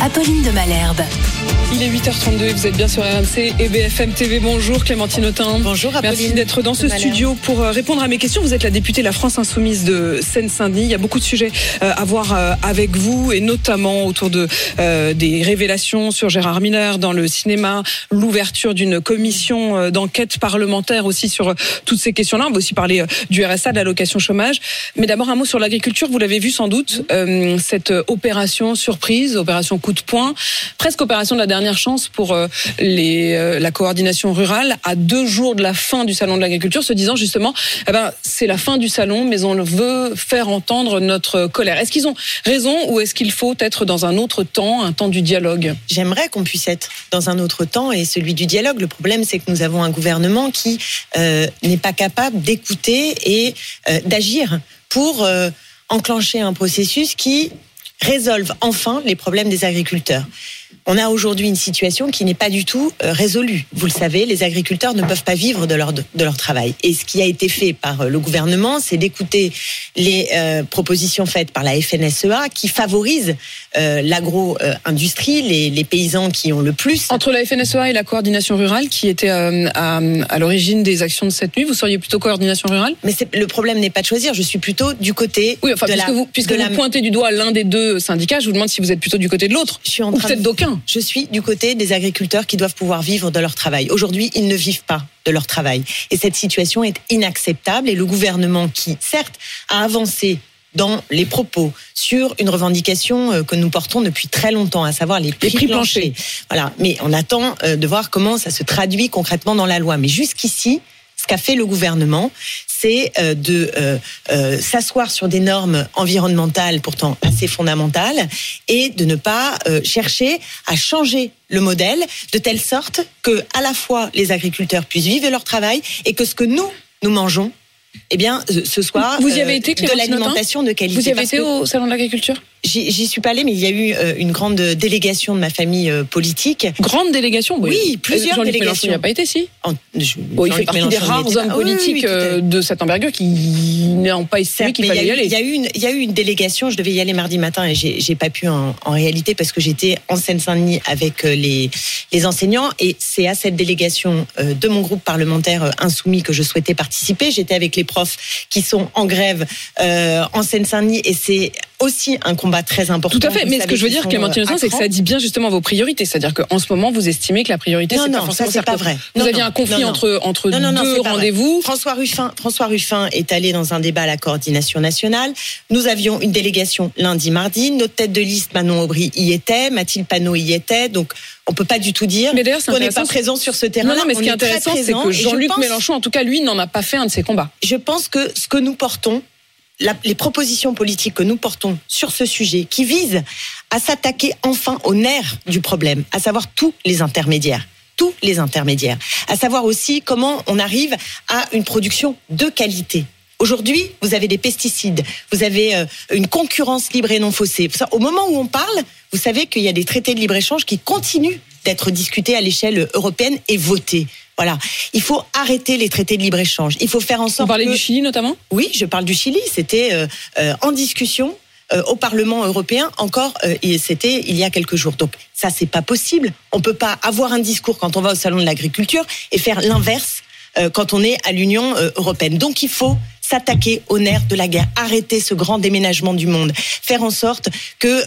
Apolline de Malherbe. Il est 8h32 et vous êtes bien sur RMC et BFM TV. Bonjour Clémentine Autain. Bonjour Merci d'être dans ce studio pour euh, répondre à mes questions. Vous êtes la députée de la France Insoumise de Seine-Saint-Denis. Il y a beaucoup de sujets euh, à voir euh, avec vous et notamment autour de des révélations sur Gérard Miller dans le cinéma, l'ouverture d'une commission d'enquête parlementaire aussi sur toutes ces questions-là. On va aussi parler du RSA, de l'allocation chômage. Mais d'abord un mot sur l'agriculture. Vous l'avez vu sans doute, cette opération surprise, opération de poing, presque opération de la dernière chance pour euh, euh, la coordination rurale à deux jours de la fin du salon de l'agriculture, se disant justement, eh ben, c'est la fin du salon, mais on veut faire entendre notre colère. Est-ce qu'ils ont raison ou est-ce qu'il faut être dans un autre temps, un temps du dialogue? J'aimerais qu'on puisse être dans un autre temps et celui du dialogue. Le problème, c'est que nous avons un gouvernement qui euh, n'est pas capable d'écouter et d'agir pour enclencher un processus qui résolve enfin les problèmes des agriculteurs on a aujourd'hui une situation qui n'est pas du tout euh, résolue. Vous le savez, les agriculteurs ne peuvent pas vivre de leur, de leur travail. Et ce qui a été fait par euh, le gouvernement, c'est d'écouter les euh, propositions faites par la FNSEA qui favorisent l'agro-industrie, les, les, paysans qui ont le plus. Entre la FNSEA et la coordination rurale qui était à, à l'origine des actions de cette nuit, vous seriez plutôt coordination rurale? Mais le problème n'est pas de choisir, je suis plutôt du côté oui, enfin, de puisque la, vous, puisque vous pointez du doigt l'un des deux syndicats, je vous demande si vous êtes plutôt du côté de l'autre. Je suis en train je suis du côté des agriculteurs qui doivent pouvoir vivre de leur travail. Aujourd'hui, ils ne vivent pas de leur travail. Et cette situation est inacceptable. Et le gouvernement qui, certes, a avancé dans les propos sur une revendication euh, que nous portons depuis très longtemps, à savoir les prix, planchers. Voilà. Mais on attend euh, de voir comment ça se traduit concrètement dans la loi. Mais jusqu'ici, ce qu'a fait le gouvernement, c'est euh, de euh, euh, s'asseoir sur des normes environnementales pourtant assez fondamentales et de ne pas chercher à changer le modèle de telle sorte que à la fois les agriculteurs puissent vivre de leur travail et que ce que nous nous mangeons eh bien, ce soir, vous y avez été, de l'alimentation de qualité. Vous y avez été au salon de l'agriculture? J'y suis pas allée, mais il y a eu euh, une grande délégation de ma famille euh, politique. Grande délégation, oui. Oui, plusieurs délégations. Il n'y a pas été, si. je, il fait partie des rares hommes politiques euh, de cette envergure qui n'ont pas estimé qu'il fallait y, aller. Il y, a eu une, il y a eu une délégation, je devais y aller mardi matin et j'ai pas pu en, en, réalité parce que j'étais en Seine-Saint-Denis avec les, les enseignants et c'est à cette délégation de mon groupe parlementaire insoumis que je souhaitais participer. J'étais avec les profs qui sont en grève en Seine-Saint-Denis et c'est aussi un combat très important. Tout à fait, mais ce que je veux dire, Clémentine euh, c'est que ça dit bien justement vos priorités. C'est-à-dire qu'en ce moment, vous estimez que la priorité, c'est pas forcément ça, c'est pas vrai. Vous aviez un conflit entre, entre deux rendez-vous. François Ruffin, François Ruffin est allé dans un débat à la coordination nationale. Nous avions une délégation lundi, mardi. Notre tête de liste, Manon Aubry, y était. Mathilde Panot y était. Donc, on peut pas du tout dire qu'on n'est pas présent sur ce terrain. Non, non, mais ce qui est intéressant, c'est que Jean-Luc Mélenchon, en tout cas, lui, n'en a pas fait un de ses combats. Je pense que ce que nous portons, les propositions politiques que nous portons sur ce sujet, qui visent à s'attaquer enfin au nerf du problème, à savoir tous les intermédiaires tous les intermédiaires, à savoir aussi comment on arrive à une production de qualité. Aujourd'hui, vous avez des pesticides, vous avez euh, une concurrence libre et non faussée. Au moment où on parle, vous savez qu'il y a des traités de libre-échange qui continuent d'être discutés à l'échelle européenne et votés. Voilà. Il faut arrêter les traités de libre-échange. Il faut faire en sorte. Vous parlez du Chili notamment? Oui, je parle du Chili. C'était euh, euh, en discussion. Euh, au Parlement européen encore et c'était il y a quelques jours. Donc ça c'est pas possible. On peut pas avoir un discours quand on va au salon de l'agriculture et faire l'inverse quand on est à l'Union européenne. Donc il faut s'attaquer au nerf de la guerre, arrêter ce grand déménagement du monde, faire en sorte que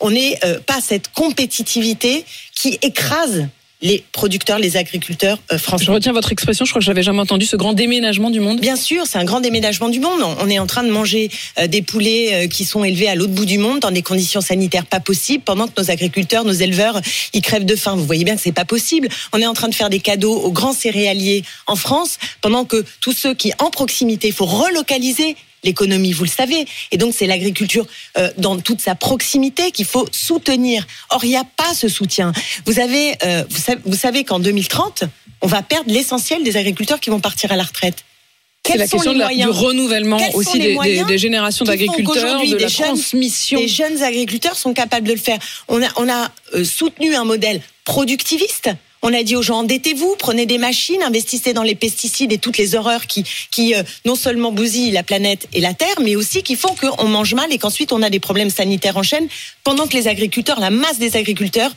on n'ait pas cette compétitivité qui écrase les producteurs, les agriculteurs euh, français. Je retiens votre expression, je crois que je l'avais jamais entendu, ce grand déménagement du monde. Bien sûr, c'est un grand déménagement du monde. On est en train de manger euh, des poulets euh, qui sont élevés à l'autre bout du monde dans des conditions sanitaires pas possibles, pendant que nos agriculteurs, nos éleveurs, ils crèvent de faim. Vous voyez bien que c'est pas possible. On est en train de faire des cadeaux aux grands céréaliers en France, pendant que tous ceux qui, en proximité, il faut relocaliser l'économie, vous le savez. Et donc, c'est l'agriculture euh, dans toute sa proximité qu'il faut soutenir. Or, il n'y a pas ce soutien. Vous, avez, euh, vous savez, vous savez qu'en 2030, on va perdre l'essentiel des agriculteurs qui vont partir à la retraite. C'est la question de la, du renouvellement Quels aussi des, des, moyens des générations d'agriculteurs, de des la jeunes- transmission. Les jeunes agriculteurs sont capables de le faire. On a, on a euh, soutenu un modèle productiviste. On a dit aux gens endettez-vous, prenez des machines, investissez dans les pesticides et toutes les horreurs qui, qui euh, non seulement bousillent la planète et la terre, mais aussi qui font qu'on mange mal et qu'ensuite on a des problèmes sanitaires en chaîne, pendant que les agriculteurs, la masse des agriculteurs,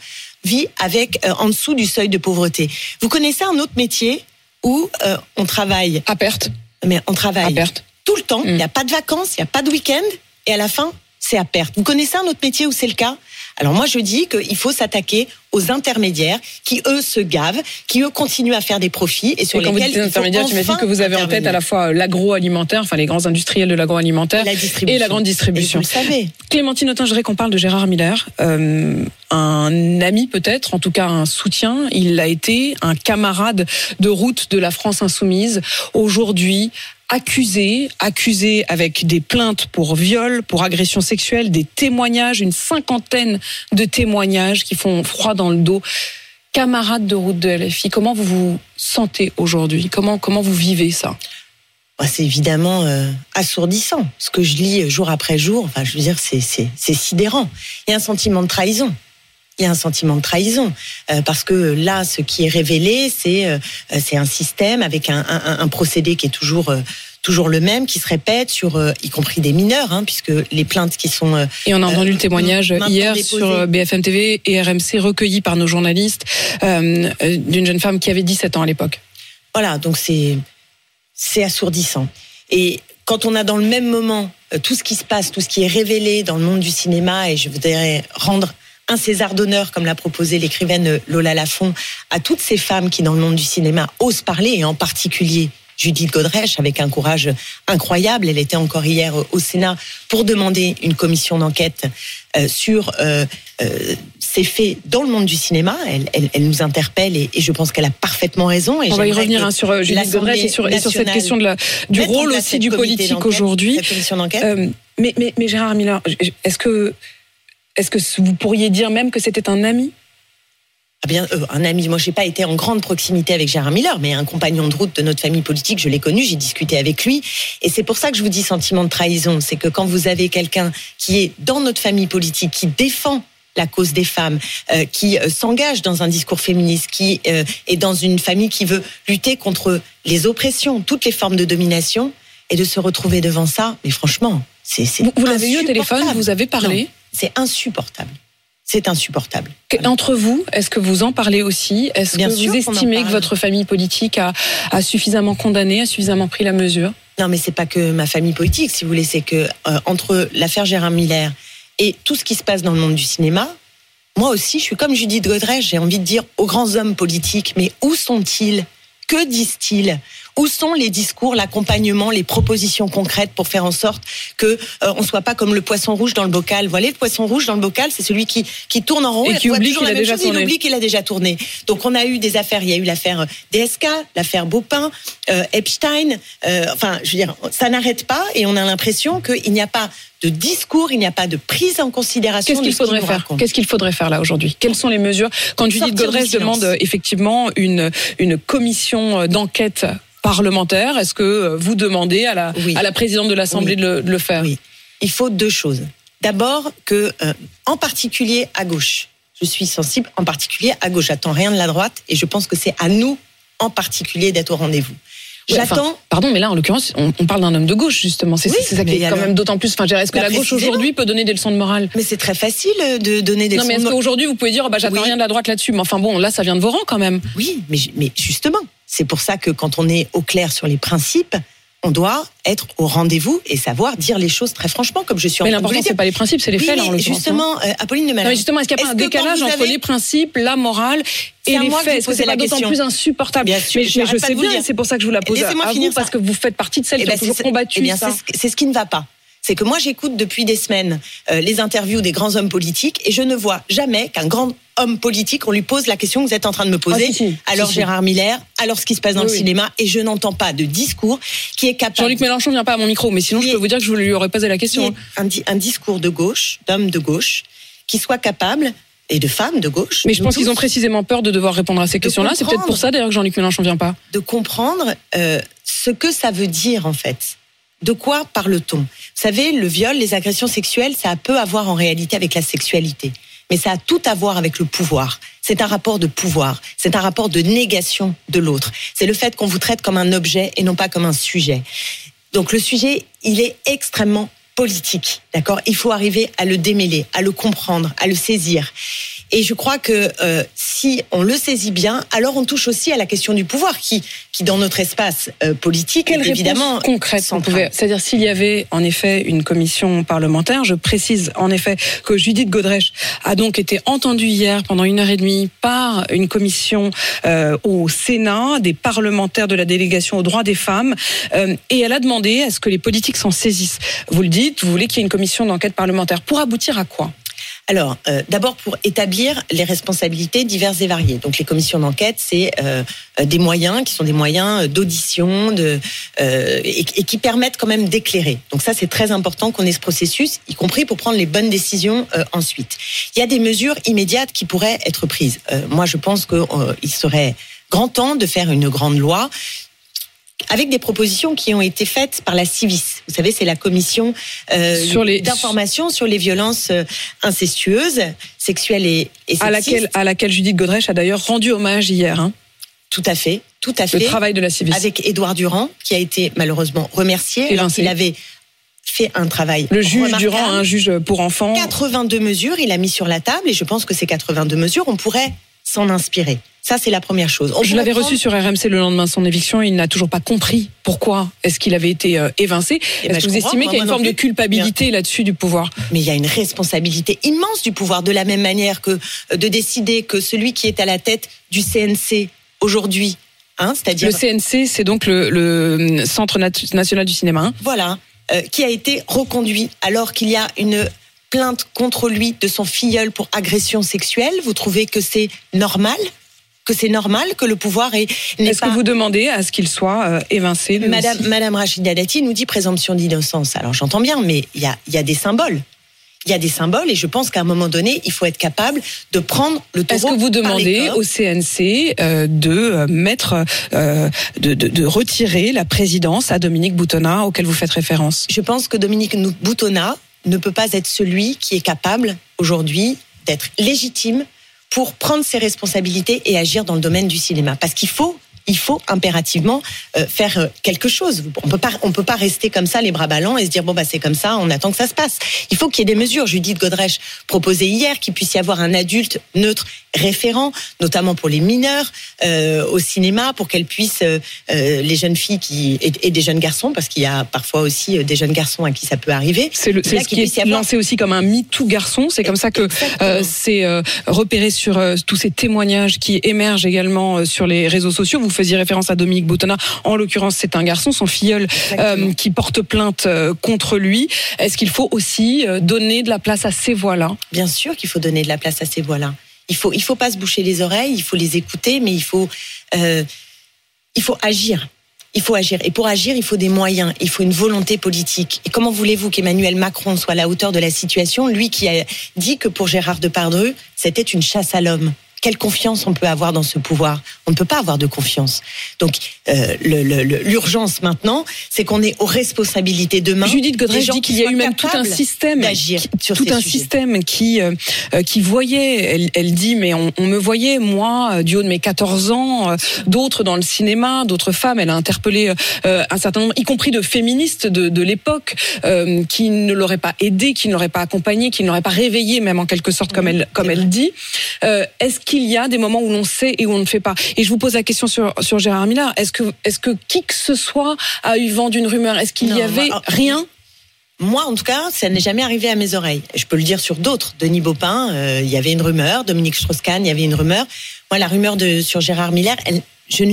vit avec euh, en dessous du seuil de pauvreté. Vous connaissez un autre métier où euh, on travaille, À perte, mais on à travaille perte. tout le temps. Il Mm. n'y a pas de vacances, il n'y a pas de week-end. Et à la fin, c'est à perte. Vous connaissez un autre métier où c'est le cas? Alors moi, je dis qu'il faut s'attaquer aux intermédiaires qui, eux, se gavent, qui, eux, continuent à faire des profits et sur Et quand vous lesquels dites il faut intermédiaire, tu m'as dit que vous avez en tête à la fois l'agroalimentaire, enfin les grands industriels de l'agroalimentaire, la et la grande distribution. Et vous le savez. Clémentine Autain, je voudrais qu'on parle de Gérard Miller, euh, un ami peut-être, en tout cas un soutien. Il a été un camarade de route de la France insoumise. Aujourd'hui, accusé, accusé avec des plaintes pour viol, pour agression sexuelle, des témoignages, une cinquantaine de témoignages qui font froid dans le dos. Camarade de route de LFI, comment vous vous sentez aujourd'hui? Comment comment vous vivez ça? C'est évidemment euh, assourdissant. Ce que je lis jour après jour, enfin, je veux dire, c'est sidérant. Il y a un sentiment de trahison. Il y a un sentiment de trahison Euh, parce que là, ce qui est révélé, c'est euh, c'est un système avec un, un, un procédé qui est toujours euh, toujours le même, qui se répète sur, euh, y compris des mineurs, hein, puisque les plaintes qui sont euh, Et on a entendu Euh, le témoignage hier déposé. sur BFM TV et RMC recueilli par nos journalistes euh, euh, d'une jeune femme qui avait 17 ans à l'époque. Voilà, donc c'est c'est assourdissant. Et quand on a dans le même moment euh, tout ce qui se passe, tout ce qui est révélé dans le monde du cinéma, et je voudrais rendre un César d'honneur, comme l'a proposé l'écrivaine Lola Lafont, à toutes ces femmes qui, dans le monde du cinéma, osent parler, et en particulier Judith Godrèche, avec un courage incroyable. Elle était encore hier au Sénat pour demander une commission d'enquête euh, sur euh, euh, ces faits dans le monde du cinéma. Elle, elle, elle nous interpelle et, et je pense qu'elle a parfaitement raison. Et On va y revenir hein, sur euh, Judith Godrèche et sur, et sur cette question de la, du rôle aussi du politique aujourd'hui. Euh, mais, mais, mais Gérard Miller, est-ce que, est-ce que vous pourriez dire même que c'était un ami? Ah bien, euh, un ami, moi, j'ai pas été en grande proximité avec Gérard Miller, mais un compagnon de route de notre famille politique, je l'ai connu, j'ai discuté avec lui. Et c'est pour ça que je vous dis sentiment de trahison. C'est que quand vous avez quelqu'un qui est dans notre famille politique, qui défend la cause des femmes, euh, qui euh, s'engage dans un discours féministe, qui euh, est dans une famille qui veut lutter contre les oppressions, toutes les formes de domination, et de se retrouver devant ça, mais franchement, c'est c'est Vous, vous l'avez eu au téléphone, vous avez parlé? Non, C'est insupportable. C'est insupportable. Entre vous, est-ce que vous en parlez aussi Est-ce que vous estimez que votre famille politique a, a suffisamment condamné, a suffisamment pris la mesure Non, mais c'est pas que ma famille politique, si vous voulez, c'est que euh, entre l'affaire Gérard Miller et tout ce qui se passe dans le monde du cinéma, moi aussi, je suis comme Judith Godrèche, j'ai envie de dire aux grands hommes politiques, mais où sont-ils? Que disent-ils? Où sont les discours, l'accompagnement, les propositions concrètes pour faire en sorte que euh, on soit pas comme le poisson rouge dans le bocal? Vous voyez, le poisson rouge dans le bocal, c'est celui qui qui tourne en rond Et qui voit oublie qu'il a déjà chose, tourné. Il oublie qu'il a déjà tourné. Donc on a eu des affaires. Il y a eu l'affaire DSK, l'affaire Baupin, euh, Epstein. euh, enfin, je veux dire, ça n'arrête pas et on a l'impression qu'il n'y a pas de discours, il n'y a pas de prise en considération. Qu'est-ce de qu'il faudrait faire? Qu'est-ce qu'il faudrait faire là aujourd'hui? Quelles sont les mesures? Quand Judith Godrèche demande euh, effectivement une, une commission euh, d'enquête parlementaire, est-ce que euh, vous demandez à la, Oui. à la présidente de l'Assemblée Oui. de, le, de le faire? Oui. Il faut deux choses. D'abord que, euh, en particulier à gauche, je suis sensible en particulier à gauche. J'attends rien de la droite et je pense que c'est à nous en particulier d'être au rendez-vous. Ouais, enfin, J'attends. pardon, mais là, en l'occurrence, on, on parle d'un homme de gauche, justement. C'est Oui, ça qui mais est quand alors- même d'autant plus. Enfin, est-ce que la gauche aujourd'hui peut donner des leçons de morale? Mais c'est très facile de donner des Non, mais leçons est-ce de- qu'aujourd'hui, vous pouvez dire, oh, bah, j'attends Oui. rien de la droite là-dessus? Mais enfin, bon, là, ça vient de vos rangs quand même. Oui, mais, mais justement, c'est pour ça que quand on est au clair sur les principes, on doit être au rendez-vous et savoir dire les choses très franchement, comme je suis Mais en train de vous l'important, c'est pas les principes, c'est les Oui, faits, là, mais en l'occurrence, hein. justement, euh, Apolline de mais justement, est-ce qu'il n'y a pas un décalage entre avez- les principes, la morale et à les faits? Est-ce que c'est pas d'autant plus insupportable? Bien sûr, Mais je, sais bien, c'est pour ça que je vous la pose à Laissez-moi à finir vous, parce ça. que vous faites partie de celles Eh qui ben, ont toujours c'est- combattu eh bien, ça. C'est ce qui ne va pas. C'est que moi, j'écoute depuis des semaines euh, les interviews des grands hommes politiques et je ne vois jamais qu'un grand homme politique, on lui pose la question que vous êtes en train de me poser. Ah, si, si. Alors Si, si. Gérard Miller, alors ce qui se passe dans Oui, le oui. cinéma, et je n'entends pas de discours qui est capable. Jean-Luc Mélenchon vient pas à mon micro, mais sinon, je peux vous dire que je lui aurais posé la question. est un, di- un discours de gauche, d'homme de gauche, qui soit capable, et de femmes de gauche. Mais je pense qu'ils ont précisément peur de devoir répondre à ces questions-là. C'est peut-être pour ça d'ailleurs que Jean-Luc Mélenchon vient pas. de comprendre euh, ce que ça veut dire en fait. De quoi parle-t-on? Vous savez, le viol, les agressions sexuelles, ça a peu à voir en réalité avec la sexualité. Mais ça a tout à voir avec le pouvoir. C'est un rapport de pouvoir. C'est un rapport de négation de l'autre. C'est le fait qu'on vous traite comme un objet et non pas comme un sujet. Donc le sujet, il est extrêmement politique, d'accord? Il faut arriver à le démêler, à le comprendre, à le saisir. Et je crois que euh, si on le saisit bien, alors on touche aussi à la question du pouvoir, qui, qui dans notre espace euh, politique, Quelle est évidemment concrète C'est-à-dire s'il y avait en effet une commission parlementaire, je précise en effet que Judith Godrèche a donc été entendue hier pendant une heure et demie par une commission euh, au Sénat, des parlementaires de la délégation aux droits des femmes, euh, et elle a demandé à ce que les politiques s'en saisissent. Vous le dites, vous voulez qu'il y ait une commission d'enquête parlementaire. Pour aboutir à quoi? Alors, euh, d'abord pour établir les responsabilités diverses et variées. Donc, les commissions d'enquête, c'est euh, euh, des moyens qui sont des moyens d'audition, de euh, et, et qui permettent quand même d'éclairer. Donc ça, c'est très important qu'on ait ce processus, y compris pour prendre les bonnes décisions euh, ensuite. Il y a des mesures immédiates qui pourraient être prises. Euh, moi, je pense qu'il serait grand temps de faire une grande loi avec des propositions qui ont été faites par la CIVIS. Vous savez, c'est la commission euh, les- d'information sur les violences euh, incestueuses, sexuelles et, et à laquelle, à laquelle Judith Godrèche a d'ailleurs rendu hommage hier. hein. Tout à fait, tout à Le fait. travail de la CIVIS. Avec Édouard Durand, qui a été malheureusement remercié. alors qu'il avait fait un travail Le juge. Durand, un juge pour enfants. 82 mesures, il a mis sur la table, et je pense que ces 82 mesures, on pourrait s'en inspirer. Ça, c'est la première chose. On Je l'avais prendre- reçu sur RMC le lendemain de son éviction et il n'a toujours pas compris pourquoi est-ce qu'il avait été euh, évincé. Eh ben, Est-ce que vous estimez qu'il y a une forme de culpabilité là-dessus du pouvoir? Mais il y a une responsabilité immense du pouvoir, de la même manière que euh, de décider que celui qui est à la tête du CNC aujourd'hui, hein, c'est-à-dire Le CNC, c'est donc le, le Centre nat- national du cinéma. hein? voilà, euh, qui a été reconduit alors qu'il y a une plainte contre lui de son filleul pour agression sexuelle. Vous trouvez que c'est normal? Que c'est normal que le pouvoir est Est-ce pas que vous demandez à ce qu'il soit euh, évincé Madame, Madame Rachida Dati nous dit présomption d'innocence. Alors j'entends bien, mais il y a, il y a des symboles. Il y a des symboles et je pense qu'à un moment donné, il faut être capable de prendre le taureau Est-ce que vous demandez au CNC euh, de euh, mettre, euh, de, de- de retirer la présidence à Dominique Boutonnat auquel vous faites référence? Je pense que Dominique Boutonnat ne peut pas être celui qui est capable aujourd'hui d'être légitime pour prendre ses responsabilités et agir dans le domaine du cinéma. Parce qu'il faut, il faut impérativement euh, faire euh, quelque chose. On peut pas, on peut pas rester comme ça les bras ballants et se dire bon bah c'est comme ça, on attend que ça se passe. Il faut qu'il y ait des mesures. Judith Godrèche proposait hier qu'il puisse y avoir un adulte neutre référent, notamment pour les mineurs euh, au cinéma, pour qu'elles puissent euh, euh, les jeunes filles qui et, et des jeunes garçons, parce qu'il y a parfois aussi des jeunes garçons à qui ça peut arriver. C'est ce qui y est avoir- lancé aussi comme un MeToo garçon. C'est comme ça que euh, c'est repéré sur tous ces témoignages qui émergent également sur les réseaux sociaux. Vous faisiez référence à Dominique Boutonnat. En l'occurrence, c'est un garçon, son filleul, qui porte plainte contre lui. Est-ce qu'il faut aussi donner de la place à ces voix-là? Bien sûr qu'il faut donner de la place à ces voix-là. Il faut, il faut pas se boucher les oreilles, il faut les écouter, mais il faut, euh, il faut agir. Il faut agir. Et pour agir, il faut des moyens, il faut une volonté politique. Et comment voulez-vous qu'Emmanuel Macron soit à la hauteur de la situation, lui qui a dit que pour Gérard Depardieu, c'était une chasse à l'homme quelle confiance on peut avoir dans ce pouvoir? On ne peut pas avoir de confiance. Donc euh, l'urgence maintenant, c'est qu'on est aux responsabilités demain. Judith Godrèche dit qui qu'il y a eu même tout un système, qui- sur tout un sujets. système qui euh, qui voyait. Elle, elle dit mais on, on me voyait moi euh, du haut de mes 14 ans, euh, d'autres dans le cinéma, d'autres femmes. Elle a interpellé un certain nombre, y compris de féministes de, de l'époque, qui ne l'auraient pas aidé, qui ne l'auraient pas accompagné, qui ne l'auraient pas réveillé même en quelque sorte comme elle comme elle dit. Est-ce qu'il y a des moments où l'on sait et où on ne fait pas? Et je vous pose la question sur, sur Gérard Miller. Est-ce que, est-ce que qui que ce soit a eu vent d'une rumeur? Est-ce qu'il y avait moi, rien? Moi, en tout cas, ça n'est jamais arrivé à mes oreilles. Je peux le dire sur d'autres. Denis Baupin, euh, il y avait une rumeur. Dominique Strauss-Kahn, il y avait une rumeur. Moi, la rumeur de sur Gérard Miller, elle, je,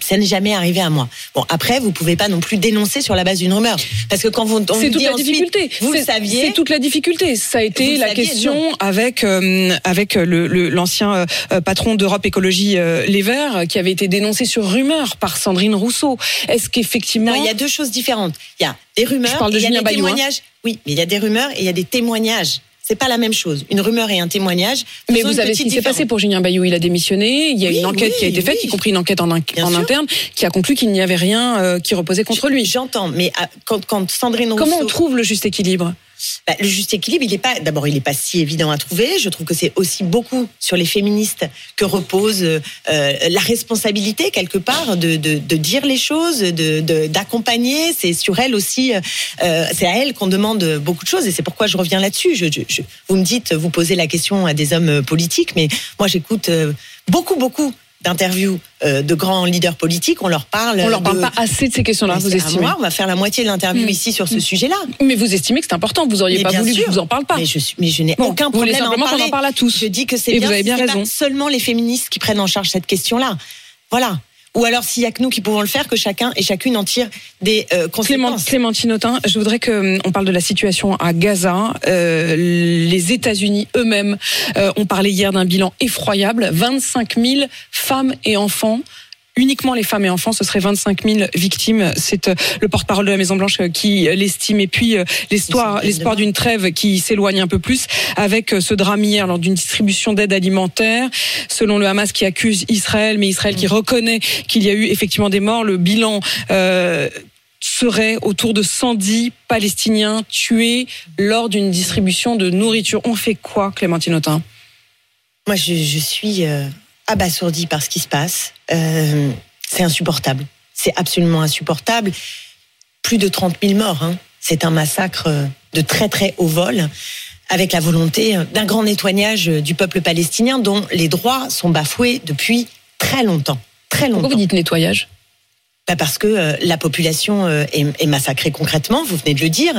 ça n'est jamais arrivé à moi. Bon, après, vous pouvez pas non plus dénoncer sur la base d'une rumeur, parce que quand vous, on C'est toute dit la ensuite, difficulté. vous le saviez. C'est toute la difficulté. Ça a été la saviez, question avec euh, avec le- le- l'ancien euh, euh, patron d'Europe Écologie euh, Les Verts euh, qui avait été dénoncé sur rumeur par Sandrine Rousseau. Est-ce qu'effectivement Non, il y a deux choses différentes. Il y a des rumeurs, Je parle de et il y a des hein. témoignages. Oui, mais il y a des rumeurs et il y a des témoignages. C'est pas la même chose. Une rumeur et un témoignage. Mais vous une avez ce qui s'est passé pour Julien Bayou. Il a démissionné. Il y a Oui, une enquête qui a oui, été faite, y compris une enquête en, interne, qui a conclu qu'il n'y avait rien euh, qui reposait contre lui. J'entends, mais ah, quand, quand Sandrine Rousseau. Comment on trouve le juste équilibre? Bah, le juste équilibre, il est pas. D'abord, il n'est pas si évident à trouver. Je trouve que c'est aussi beaucoup sur les féministes que repose euh, la responsabilité quelque part de, dire les choses, d'accompagner. c'est sur elle aussi. euh, euh, c'est à elle qu'on demande beaucoup de choses et c'est pourquoi je reviens là-dessus. Vous me dites, vous posez la question à des hommes politiques, mais moi j'écoute euh, beaucoup beaucoup d'interviews euh, de grands leaders politiques. On leur parle. On leur parle de- pas assez de ces questions-là, vous estimez moi, on va faire la moitié de l'interview Mm. ici sur ce sujet-là. Mais vous estimez que c'est important. Vous auriez Mais pas voulu que je vous en parle pas. Mais je, suis- mais je n'ai Bon, aucun vous problème en simplement qu'on en parle à tous. Je dis que c'est bien. vous avez bien raison. Pas seulement les féministes qui prennent en charge cette question-là. Voilà. Ou alors, s'il y a que nous qui pouvons le faire, que chacun et chacune en tire des euh, conséquences. Clémentine Autain, je voudrais que on parle de la situation à Gaza. Euh, les États-Unis eux-mêmes euh, ont parlé hier d'un bilan effroyable 25 000 femmes et enfants. Uniquement les femmes et enfants, ce serait 25 000 victimes. C'est euh, le porte-parole de la Maison Blanche euh, qui euh, l'estime. Et puis l'espoir, d'une trêve qui s'éloigne un peu plus avec ce drame hier lors d'une distribution d'aide alimentaire. Selon le Hamas qui accuse Israël, mais Israël qui reconnaît qu'il y a eu effectivement des morts. Le bilan euh, serait autour de 110 Palestiniens tués lors d'une distribution de nourriture. On fait quoi, Clémentine Autain? Moi, je, je suis euh, abasourdie par ce qui se passe. Euh, c'est insupportable. C'est absolument insupportable. Plus de 30 000 morts. hein. C'est un massacre euh, de très très haut vol, avec la volonté euh, d'un grand nettoyage euh, du peuple palestinien, dont les droits sont bafoués depuis très longtemps. Très longtemps. Pourquoi vous dites nettoyage? Bah, parce que euh, la population euh, est, est massacrée concrètement, vous venez de le dire,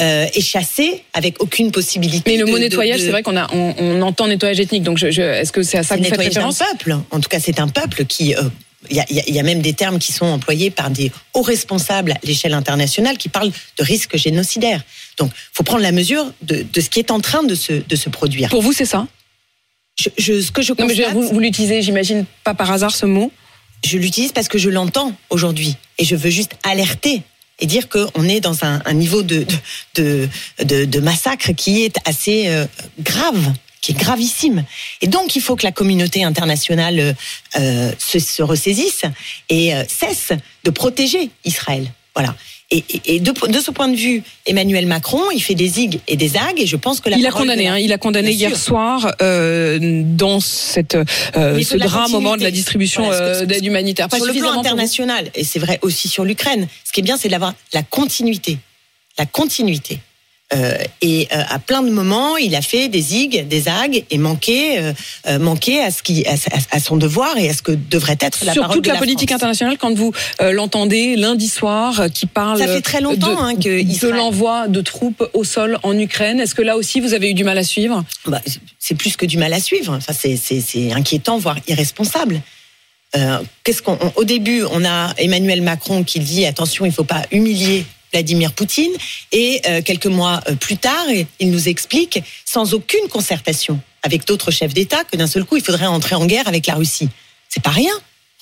euh, est chassée avec aucune possibilité. Mais le de- mot nettoyage, de- c'est vrai qu'on a, on, on entend nettoyage ethnique. Donc, je, je- est-ce que c'est à ça que vous faites référence? peuple. En tout cas, c'est un peuple qui. Il y, a, il y il même des termes qui sont employés par des hauts responsables à l'échelle internationale qui parlent de risque génocidaire. Donc, faut prendre la mesure de, de ce qui est en train de se, de se produire. Pour vous, c'est ça? Je, je- ce que je Non, mais je constate, vous, vous l'utilisez, j'imagine, pas par hasard ce mot? Je l'utilise parce que je l'entends aujourd'hui et je veux juste alerter et dire qu'on est dans un, niveau de, de, de, de massacre qui est assez euh, grave qui est gravissime. Et donc, il faut que la communauté internationale euh, se, se ressaisisse et euh, cesse de protéger Israël. Voilà. Et, et- et de, de ce point de vue, Emmanuel Macron, il fait des zigs et des zags, et je pense que la Il a condamné, la- hein, il a condamné hier sûr. soir euh, dans cette, euh, ce drame moment de la distribution Voilà, euh, d'aide humanitaire. Pas sur le plan international, et c'est vrai aussi sur l'Ukraine, ce qui est bien, c'est d'avoir la continuité. La continuité. Euh, et euh, à plein de moments, il a fait des zigs, des zags, et manqué, euh, manqué à, ce qui, à, son devoir et à ce que devrait être la sur parole toute de la, la politique France. internationale quand vous l'entendez lundi soir qui parle Ça fait très longtemps, de, hein, que de l'envoi de troupes au sol en Ukraine. Est-ce que là aussi vous avez eu du mal à suivre? Bah, c'est plus que du mal à suivre. Enfin, c'est- inquiétant, voire irresponsable. Euh, Qu'est-ce qu'on on- Au début, on a Emmanuel Macron qui dit attention, il ne faut pas humilier Vladimir Poutine. Et euh, quelques mois euh, plus tard, il nous explique, sans aucune concertation avec d'autres chefs d'État, que d'un seul coup, il faudrait entrer en guerre avec la Russie. C'est pas rien.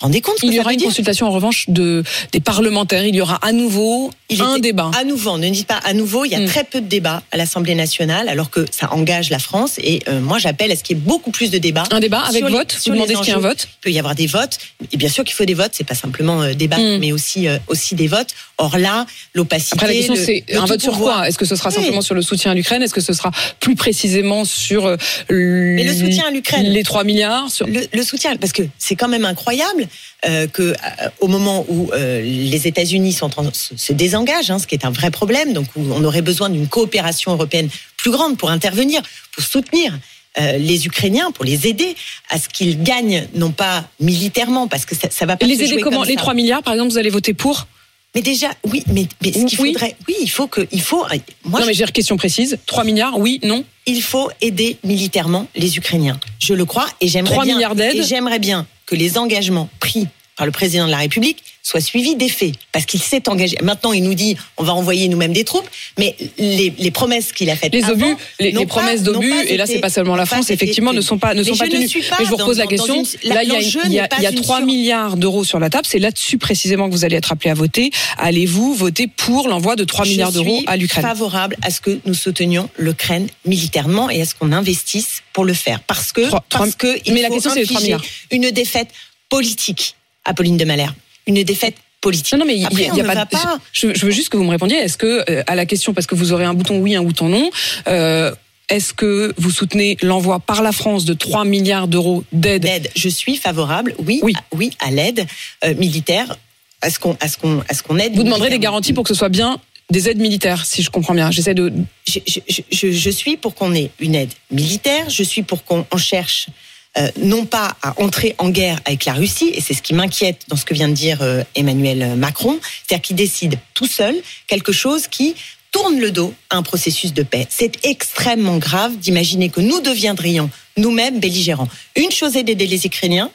Rendez compte Il y aura une dire consultation en revanche de des parlementaires. Il y aura à nouveau Il un débat. À nouveau, ne dites pas à nouveau, il y a Mm. très peu de débats à l'Assemblée nationale, alors que ça engage la France. Et euh, moi, j'appelle à ce qu'il y ait beaucoup plus de débats. Un débat avec les- vote? Vous demandez ce qu'il y a un vote? Il peut y avoir des votes. Et bien sûr qu'il faut des votes. C'est pas simplement euh, débattre, Mm. mais aussi euh, aussi des votes. Or là, l'opacité. Après la question c'est un vote sur quoi? Est-ce que ce sera Oui. simplement sur le soutien à l'Ukraine? Est-ce que ce sera plus précisément sur euh, mais le soutien à l'Ukraine. les 3 milliards sur... le, le soutien, parce que c'est quand même incroyable euh, que euh, au moment où euh, les États-Unis sont en- se, se désengagent, hein, ce qui est un vrai problème, donc où on aurait besoin d'une coopération européenne plus grande pour intervenir, pour soutenir euh, les Ukrainiens, pour les aider à ce qu'ils gagnent, non pas militairement, parce que ça, ça va pas Les se aider jouer comment comme Les ça. 3 milliards, par exemple, vous allez voter pour? Mais déjà, oui, mais, mais ce qu'il Oui. faudrait, oui, il faut que, il faut, moi, Non, mais j'ai une question précise. 3 milliards, oui, non? Il faut aider militairement les Ukrainiens. Je le crois et j'aimerais 3 bien, milliards d'aides. et j'aimerais bien que les engagements pris par le président de la République soient suivis des faits, parce qu'il s'est engagé. Maintenant, il nous dit on va envoyer nous-mêmes des troupes, mais les, les promesses qu'il a faites Les avant obus, les, n'ont les pas- promesses d'obus, et là c'est pas seulement la France, effectivement, ne tenues. sont pas ne Mais sont je pas suis pas Mais je vous dans- repose la question. une- Là, il y a, il y a, n'est pas il y a une 3 sur- milliards d'euros sur la table. C'est là-dessus précisément que vous allez être appelé à voter. Allez-vous voter pour l'envoi de 3 milliards Je d'euros suis à l'Ukraine favorable à ce que nous soutenions l'Ukraine militairement et à ce qu'on investisse pour le faire. Parce que, Trois- trois- parce que il mais la faut question, c'est 3 une défaite politique à Pauline de Malherbe. Une défaite politique. Non, non, mais il y a- y pas. de- pas. Je, je veux juste que vous me répondiez. Est-ce que euh, à la question, parce que vous aurez un bouton oui, un bouton non. euh, est-ce que vous soutenez l'envoi par la France de 3 milliards d'euros d'aide? D'aide, je suis favorable, oui, Oui. à, oui, à l'aide euh, militaire, à ce qu'on, qu'on, aide. Vous demanderez des garanties pour que ce soit bien des aides militaires, si je comprends bien. J'essaie de. je, je- je- je suis pour qu'on ait une aide militaire, je suis pour qu'on on cherche euh, non pas à entrer en guerre avec la Russie, et c'est ce qui m'inquiète dans ce que vient de dire euh, Emmanuel Macron, c'est-à-dire qu'il décide tout seul quelque chose qui tourne le dos à un processus de paix. C'est extrêmement grave d'imaginer que nous deviendrions nous-mêmes belligérants. Une chose est d'aider les Ukrainiens,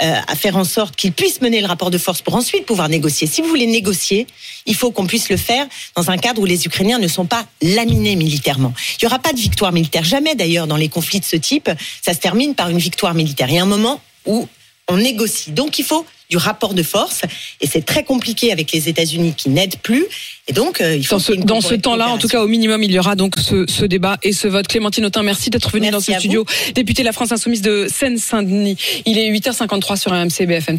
à faire en sorte qu'ils puissent mener le rapport de force pour ensuite pouvoir négocier. Si vous voulez négocier, il faut qu'on puisse le faire dans un cadre où les Ukrainiens ne sont pas laminés militairement. Il n'y aura pas de victoire militaire. Jamais d'ailleurs dans les conflits de ce type, ça se termine par une victoire militaire. Il y a un moment où on négocie. Donc il faut du rapport de force et c'est très compliqué avec les États-Unis qui n'aident plus. Et donc euh, il faut Dans ce, dans ce temps-là, en tout cas, au minimum, il y aura donc ce, ce débat et ce vote. Clémentine Autain, merci d'être venue Merci dans ce studio. Députée de la France Insoumise de Seine-Saint-Denis. Il est 8h53 sur RMC BFM.